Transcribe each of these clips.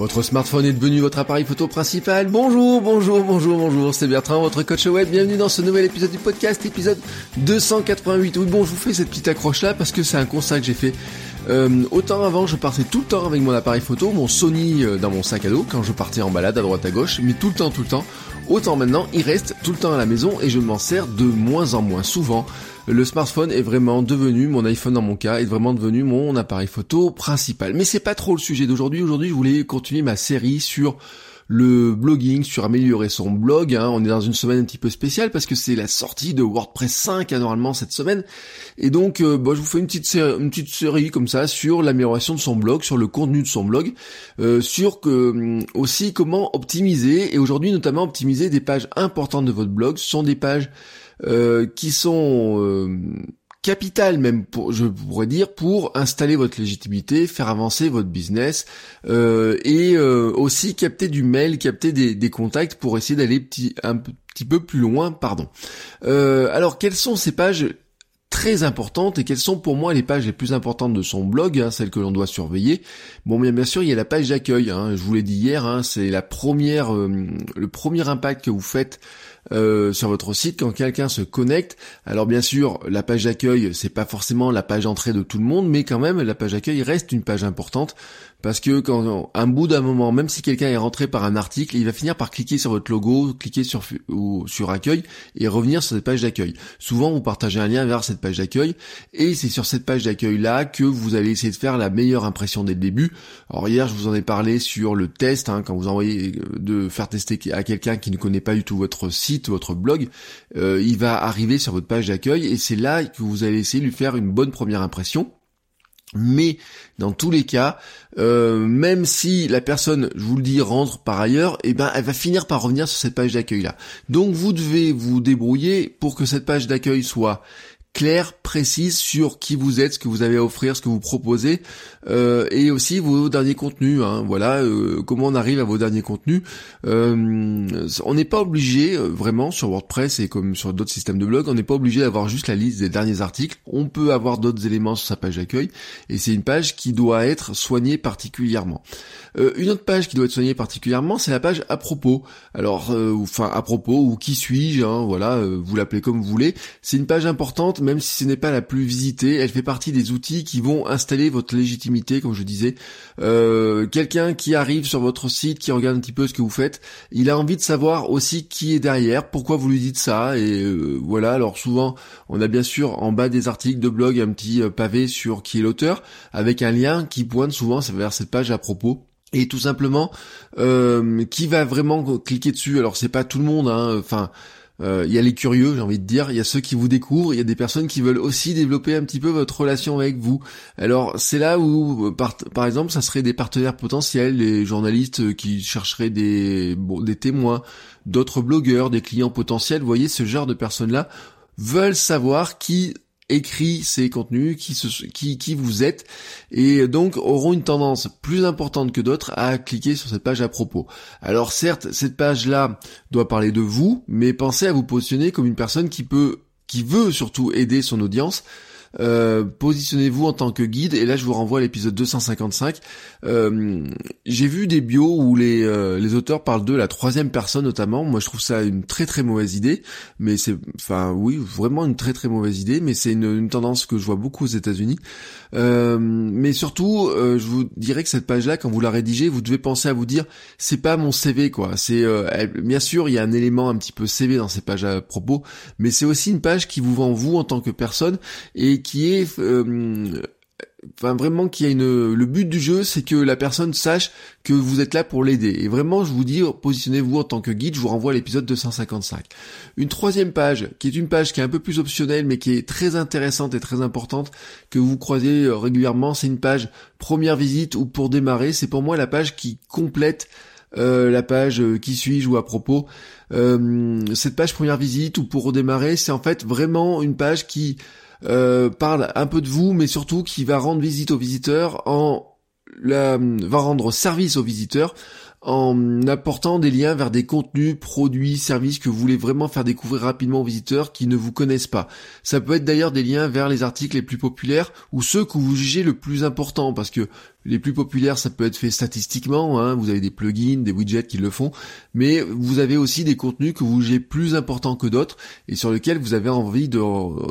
Votre smartphone est devenu votre appareil photo principal. Bonjour, bonjour, bonjour, bonjour, c'est Bertrand, votre coach web. Bienvenue dans ce nouvel épisode du podcast, épisode 288. Oui, bon, je vous fais cette petite accroche là parce que c'est un constat que j'ai fait. Euh, autant avant, je partais tout le temps avec mon appareil photo, mon Sony euh, dans mon sac à dos quand je partais en balade à droite à gauche, mais tout le temps, tout le temps. Autant maintenant, il reste tout le temps à la maison et je m'en sers de moins en moins souvent. Le smartphone est vraiment devenu, mon iPhone dans mon cas, est vraiment devenu mon appareil photo principal. Mais c'est pas trop le sujet d'aujourd'hui. Aujourd'hui, je voulais continuer ma série sur le blogging, sur améliorer son blog. Hein. On est dans une semaine un petit peu spéciale parce que c'est la sortie de WordPress 5 hein, normalement cette semaine. Et donc, euh, bah, je vous fais une petite, série, comme ça sur l'amélioration de son blog, sur le contenu de son blog, euh, sur que hum, aussi comment optimiser et aujourd'hui notamment optimiser des pages importantes de votre blog. Ce sont des pages euh, qui sont capital même, pour, je pourrais dire, pour installer votre légitimité, faire avancer votre business euh, et euh, aussi capter du mail, capter des, contacts pour essayer d'aller petit, un petit peu plus loin. Pardon. Euh, alors, quelles sont ces pages très importantes et quelles sont pour moi les pages les plus importantes de son blog, hein, celles que l'on doit surveiller? Bon, bien bien sûr, il y a la page d'accueil. Hein, je vous l'ai dit hier, hein, c'est la première, le premier impact que vous faites euh, sur votre site quand quelqu'un se connecte. Alors bien sûr, la page d'accueil, c'est pas forcément la page d'entrée de tout le monde, mais quand même, la page d'accueil reste une page importante parce que quand un bout d'un moment, même si quelqu'un est rentré par un article, il va finir par cliquer sur votre logo, cliquer sur ou sur accueil et revenir sur cette page d'accueil. Souvent, vous partagez un lien vers cette page d'accueil et c'est sur cette page d'accueil là que vous allez essayer de faire la meilleure impression dès le début. Alors hier, je vous en ai parlé sur le test hein, quand vous envoyez euh, de faire tester à quelqu'un qui ne connaît pas du tout votre site, votre blog, euh, il va arriver sur votre page d'accueil et c'est là que vous allez essayer de lui faire une bonne première impression. Mais dans tous les cas, euh, même si la personne, je vous le dis, rentre par ailleurs, eh ben elle va finir par revenir sur cette page d'accueil là. Donc vous devez vous débrouiller pour que cette page d'accueil soit claire, précise sur qui vous êtes, ce que vous avez à offrir, ce que vous proposez, euh, et aussi vos derniers contenus. Hein, voilà, euh, comment on arrive à vos derniers contenus. Euh, on n'est pas obligé vraiment sur WordPress et comme sur d'autres systèmes de blog, on n'est pas obligé d'avoir juste la liste des derniers articles. On peut avoir d'autres éléments sur sa page d'accueil, et c'est une page qui doit être soignée particulièrement. une autre page qui doit être soignée particulièrement, c'est la page à propos. Alors, enfin à propos ou qui suis-je, hein, voilà, vous l'appelez comme vous voulez. C'est une page importante même si ce n'est pas la plus visitée, elle fait partie des outils qui vont installer votre légitimité, comme je disais. Euh, quelqu'un qui arrive sur votre site, qui regarde un petit peu ce que vous faites, il a envie de savoir aussi qui est derrière, pourquoi vous lui dites ça, et euh, voilà. Alors souvent, on a bien sûr en bas des articles de blog un petit euh, pavé sur qui est l'auteur, avec un lien qui pointe souvent vers cette page à propos et tout simplement qui va vraiment cliquer dessus? Alors c'est pas tout le monde hein, enfin euh, il y a les curieux, j'ai envie de dire, il y a ceux qui vous découvrent, il y a des personnes qui veulent aussi développer un petit peu votre relation avec vous. Alors c'est là où, euh, par, exemple, ça serait des partenaires potentiels, les journalistes qui chercheraient des, bon, des témoins, d'autres blogueurs, des clients potentiels, vous voyez, ce genre de personnes-là veulent savoir qui écrit ces contenus, qui, qui, qui vous êtes, et donc auront une tendance plus importante que d'autres à cliquer sur cette page à propos. Alors certes, cette page-là doit parler de vous, mais pensez à vous positionner comme une personne qui peut, qui veut surtout aider son audience, euh, positionnez-vous en tant que guide. Et là, je vous renvoie à l'épisode 255. Euh, j'ai vu des bios où les, euh, les auteurs parlent de la troisième personne notamment. Moi, je trouve ça une très très mauvaise idée. Mais c'est, enfin, oui, vraiment une très très mauvaise idée. Mais c'est une, tendance que je vois beaucoup aux États-Unis. mais surtout, je vous dirais que cette page-là, quand vous la rédigez, vous devez penser à vous dire, c'est pas mon CV quoi. C'est bien sûr, il y a un élément un petit peu CV dans ces pages à propos, mais c'est aussi une page qui vous vend vous en tant que personne et qui est euh, enfin vraiment qu'il y a une, le but du jeu, c'est que la personne sache que vous êtes là pour l'aider. Et vraiment, je vous dis, positionnez-vous en tant que guide. Je vous renvoie à l'épisode 255. Une troisième page, qui est une page qui est un peu plus optionnelle, mais qui est très intéressante et très importante, que vous croisez euh, régulièrement, c'est une page première visite ou pour démarrer. C'est pour moi la page qui complète euh, la page euh, qui suis-je ou à propos. cette page première visite ou pour redémarrer, c'est en fait vraiment une page qui euh, parle un peu de vous, mais surtout qui va rendre visite aux visiteurs en la, va rendre service aux visiteurs en apportant des liens vers des contenus, produits, services que vous voulez vraiment faire découvrir rapidement aux visiteurs qui ne vous connaissent pas. Ça peut être d'ailleurs des liens vers les articles les plus populaires ou ceux que vous jugez le plus importants parce que les plus populaires, ça peut être fait statistiquement, hein. vous avez des plugins, des widgets qui le font, mais vous avez aussi des contenus que vous jugez plus importants que d'autres et sur lesquels vous avez envie de,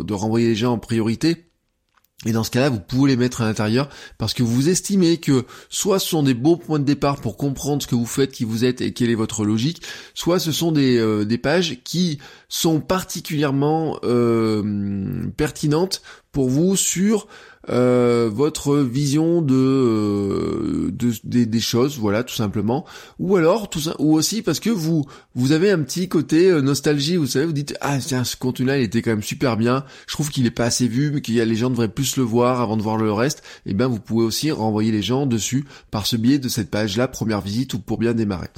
de renvoyer les gens en priorité et dans ce cas-là, vous pouvez les mettre à l'intérieur parce que vous estimez que soit ce sont des beaux points de départ pour comprendre ce que vous faites, qui vous êtes et quelle est votre logique, soit ce sont des, euh, des pages qui sont particulièrement euh, pertinentes pour vous sur euh, votre vision de, euh, de des, choses, voilà, tout simplement. Ou alors, tout ou aussi parce que vous vous avez un petit côté euh, nostalgie, vous savez, vous dites ah tiens ce contenu-là il était quand même super bien. Je trouve qu'il est pas assez vu, mais qu'il a les gens devraient plus le voir avant de voir le reste. Et eh ben vous pouvez aussi renvoyer les gens dessus par ce biais de cette page-là, première visite ou pour bien démarrer.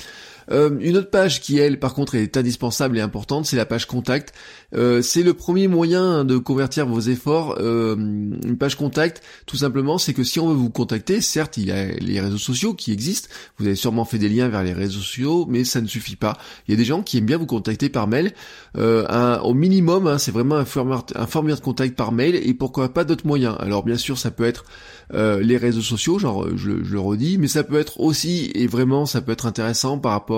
Euh, une autre page qui, elle, par contre, est indispensable et importante, c'est la page contact. Euh, c'est le premier moyen de convertir vos efforts. Euh, une page contact, tout simplement, c'est que si on veut vous contacter, certes, il y a les réseaux sociaux qui existent. Vous avez sûrement fait des liens vers les réseaux sociaux, mais ça ne suffit pas. Il y a des gens qui aiment bien vous contacter par mail. au minimum, hein, c'est vraiment un formulaire, de contact par mail et pourquoi pas d'autres moyens. Alors bien sûr, ça peut être les réseaux sociaux, genre je, je, le redis, mais ça peut être aussi et vraiment ça peut être intéressant par rapport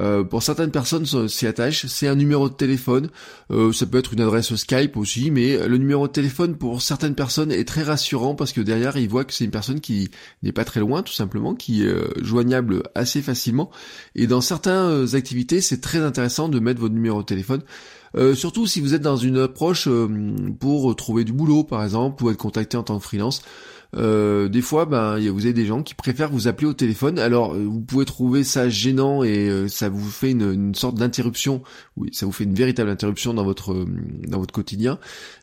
euh, pour certaines personnes s'y attachent, c'est un numéro de téléphone, euh, ça peut être une adresse Skype aussi, mais le numéro de téléphone pour certaines personnes est très rassurant parce que derrière ils voient que c'est une personne qui n'est pas très loin tout simplement, qui est euh, joignable assez facilement. Et dans certaines activités c'est très intéressant de mettre votre numéro de téléphone. surtout si vous êtes dans une approche pour trouver du boulot par exemple, ou être contacté en tant que freelance. Euh, des fois, ben, vous avez des gens qui préfèrent vous appeler au téléphone. Alors, euh, vous pouvez trouver ça gênant et euh, ça vous fait une, sorte d'interruption. Oui, ça vous fait une véritable interruption dans votre dans votre quotidien.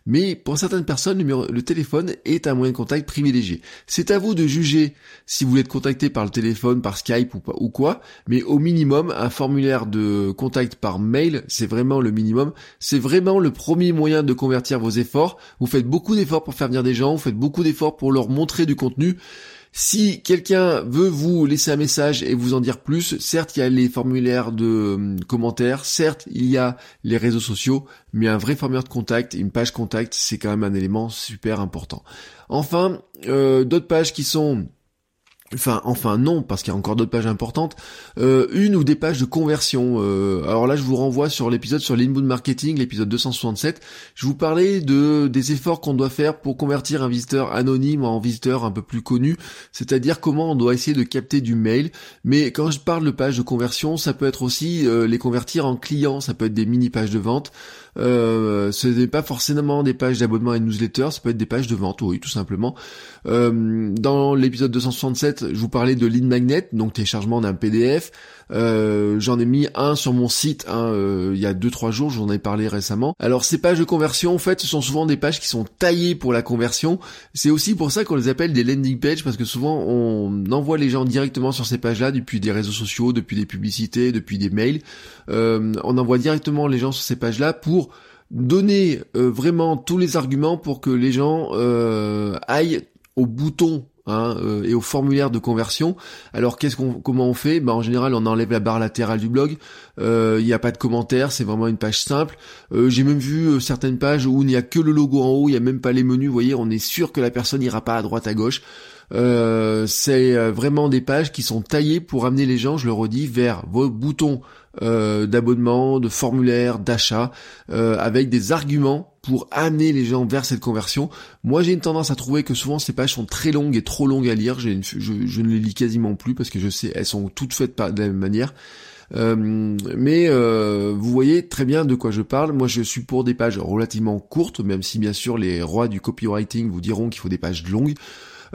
Mais pour certaines personnes, le, téléphone est un moyen de contact privilégié. C'est à vous de juger si vous voulez être contacté par le téléphone, par Skype ou, ou quoi. Mais au minimum, un formulaire de contact par mail, c'est vraiment le minimum. C'est vraiment le premier moyen de convertir vos efforts. Vous faites beaucoup d'efforts pour faire venir des gens, vous faites beaucoup d'efforts pour leur montrer du contenu. Si quelqu'un veut vous laisser un message et vous en dire plus, certes il y a les formulaires de euh, commentaires, certes il y a les réseaux sociaux, mais un vrai formulaire de contact, une page contact, c'est quand même un élément super important. Enfin, euh, d'autres pages qui sont Enfin, enfin non, parce qu'il y a encore d'autres pages importantes. Euh, une ou des pages de conversion. Euh, alors là, je vous renvoie sur l'épisode sur l'inbound marketing, l'épisode 267. Je vous parlais de des efforts qu'on doit faire pour convertir un visiteur anonyme en visiteur un peu plus connu. C'est-à-dire comment on doit essayer de capter du mail. Mais quand je parle de pages de conversion, ça peut être aussi euh, les convertir en clients. Ça peut être des mini pages de vente. Euh, ce n'est pas forcément des pages d'abonnement et de newsletter, ça peut être des pages de vente, oui, tout simplement. Euh, dans l'épisode 267, je vous parlais de lead magnet, donc téléchargement d'un PDF. Euh, j'en ai mis un sur mon site hein, euh, il y a 2-3 jours, j'en ai parlé récemment. Alors ces pages de conversion, en fait, ce sont souvent des pages qui sont taillées pour la conversion. C'est aussi pour ça qu'on les appelle des landing pages, parce que souvent on envoie les gens directement sur ces pages-là depuis des réseaux sociaux, depuis des publicités, depuis des mails. Euh, on envoie directement les gens sur ces pages-là pour donner vraiment tous les arguments pour que les gens aillent au bouton Hein, euh, et au formulaire de conversion. Alors qu'est-ce qu'on, comment on fait? Bah, en général on enlève la barre latérale du blog. Euh, il n'y a pas de commentaires, c'est vraiment une page simple. Euh, j'ai même vu certaines pages où il n'y a que le logo en haut, il n'y a même pas les menus. Vous voyez, on est sûr que la personne n'ira pas à droite à gauche. C'est vraiment des pages qui sont taillées pour amener les gens, je le redis, vers vos boutons d'abonnement, de formulaire, d'achat, avec des arguments pour amener les gens vers cette conversion. Moi, j'ai une tendance à trouver que souvent ces pages sont très longues et trop longues à lire. je, je, ne les lis quasiment plus parce que je sais, elles sont toutes faites de la même manière. mais vous voyez très bien de quoi je parle. Moi, je suis pour des pages relativement courtes, même si bien sûr les rois du copywriting vous diront qu'il faut des pages longues.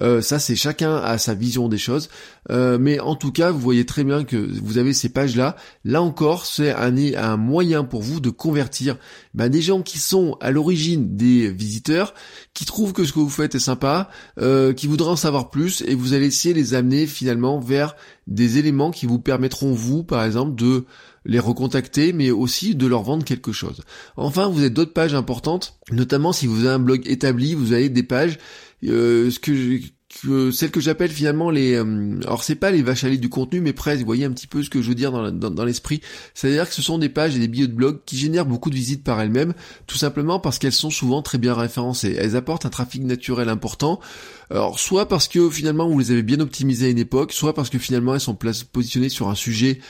Euh, ça, c'est chacun a sa vision des choses. Euh, mais en tout cas, vous voyez très bien que vous avez ces pages-là. Là encore, c'est un, moyen pour vous de convertir ben, des gens qui sont à l'origine des visiteurs, qui trouvent que ce que vous faites est sympa, euh, qui voudraient en savoir plus, et vous allez essayer de les amener finalement vers des éléments qui vous permettront, vous, par exemple, de les recontacter, mais aussi de leur vendre quelque chose. Enfin, vous avez d'autres pages importantes, notamment si vous avez un blog établi, vous avez des pages ce que, que celle que j'appelle finalement les euh, alors c'est pas les vaches à lait du contenu mais presque vous voyez un petit peu ce que je veux dire dans, dans, l'esprit. C'est à dire que ce sont des pages et des billets de blog qui génèrent beaucoup de visites par elles-mêmes tout simplement parce qu'elles sont souvent très bien référencées. Elles apportent un trafic naturel important. Alors soit parce que finalement vous les avez bien optimisées à une époque soit parce que finalement elles sont positionnées sur un sujet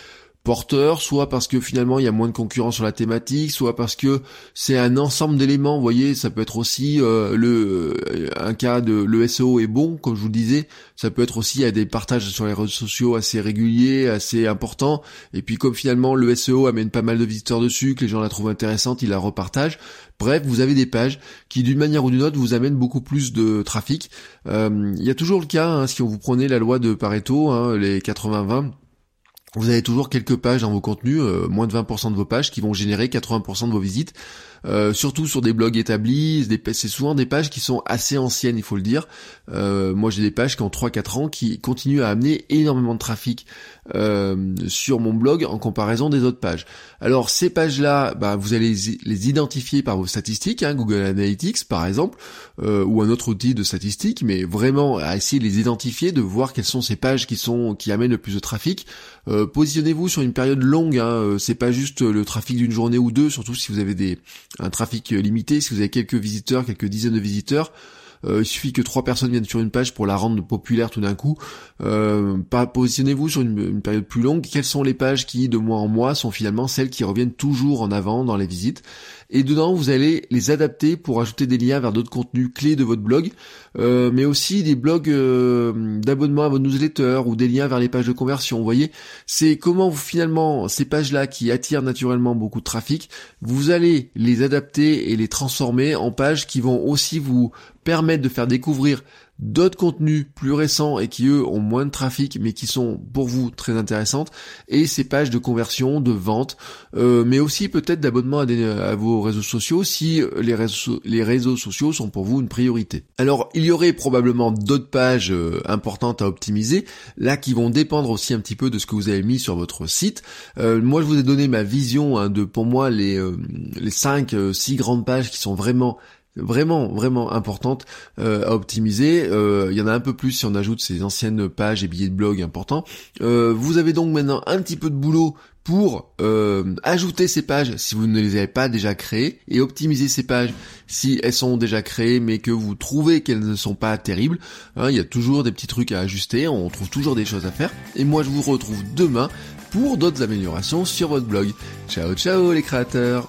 porteur, soit parce que finalement il y a moins de concurrence sur la thématique, soit parce que c'est un ensemble d'éléments. Vous voyez, ça peut être aussi euh, le euh, un cas de le SEO est bon, comme je vous le disais. Ça peut être aussi à des partages sur les réseaux sociaux assez réguliers, assez importants. Et puis comme finalement le SEO amène pas mal de visiteurs dessus, que les gens la trouvent intéressante, ils la repartagent. Bref, vous avez des pages qui d'une manière ou d'une autre vous amènent beaucoup plus de trafic. Euh, il y a toujours le cas, hein, si vous prenez la loi de Pareto, hein, les 80-20 vous avez toujours quelques pages dans vos contenus, euh, moins de 20% de vos pages qui vont générer 80% de vos visites. Euh, surtout sur des blogs établis, c'est souvent des pages qui sont assez anciennes, il faut le dire. Euh, moi j'ai des pages qui ont 3-4 ans qui continuent à amener énormément de trafic euh, sur mon blog en comparaison des autres pages. Alors ces pages-là, bah, vous allez les identifier par vos statistiques, hein, Google Analytics par exemple, ou un autre outil de statistiques, mais vraiment à essayer de les identifier, de voir quelles sont ces pages qui sont qui amènent le plus de trafic. Positionnez-vous sur une période longue, hein, c'est pas juste le trafic d'une journée ou deux, surtout si vous avez des un trafic limité, si vous avez quelques visiteurs, quelques dizaines de visiteurs, euh, il suffit que trois personnes viennent sur une page pour la rendre populaire tout d'un coup. Euh, positionnez-vous sur une, période plus longue. Quelles sont les pages qui, de mois en mois, sont finalement celles qui reviennent toujours en avant dans les visites? Et dedans vous allez les adapter pour ajouter des liens vers d'autres contenus clés de votre blog, euh, mais aussi des blogs euh, d'abonnement à votre newsletter ou des liens vers les pages de conversion. Vous voyez, c'est comment vous finalement ces pages-là qui attirent naturellement beaucoup de trafic, vous allez les adapter et les transformer en pages qui vont aussi vous permettre de faire découvrir d'autres contenus plus récents et qui eux ont moins de trafic mais qui sont pour vous très intéressantes et ces pages de conversion, de vente, euh, mais aussi peut-être d'abonnement à, vos réseaux sociaux si les réseaux, les réseaux sociaux sont pour vous une priorité. Alors il y aurait probablement d'autres pages euh, importantes à optimiser là qui vont dépendre aussi un petit peu de ce que vous avez mis sur votre site. Euh, moi je vous ai donné ma vision hein, de pour moi les les 5 6 grandes pages qui sont vraiment vraiment vraiment importante euh, à optimiser. Euh, il y en a un peu plus si on ajoute ces anciennes pages et billets de blog importants. Euh, vous avez donc maintenant un petit peu de boulot pour ajouter ces pages si vous ne les avez pas déjà créées et optimiser ces pages si elles sont déjà créées mais que vous trouvez qu'elles ne sont pas terribles. Hein, il y a toujours des petits trucs à ajuster, on trouve toujours des choses à faire. Et moi je vous retrouve demain pour d'autres améliorations sur votre blog. Ciao ciao les créateurs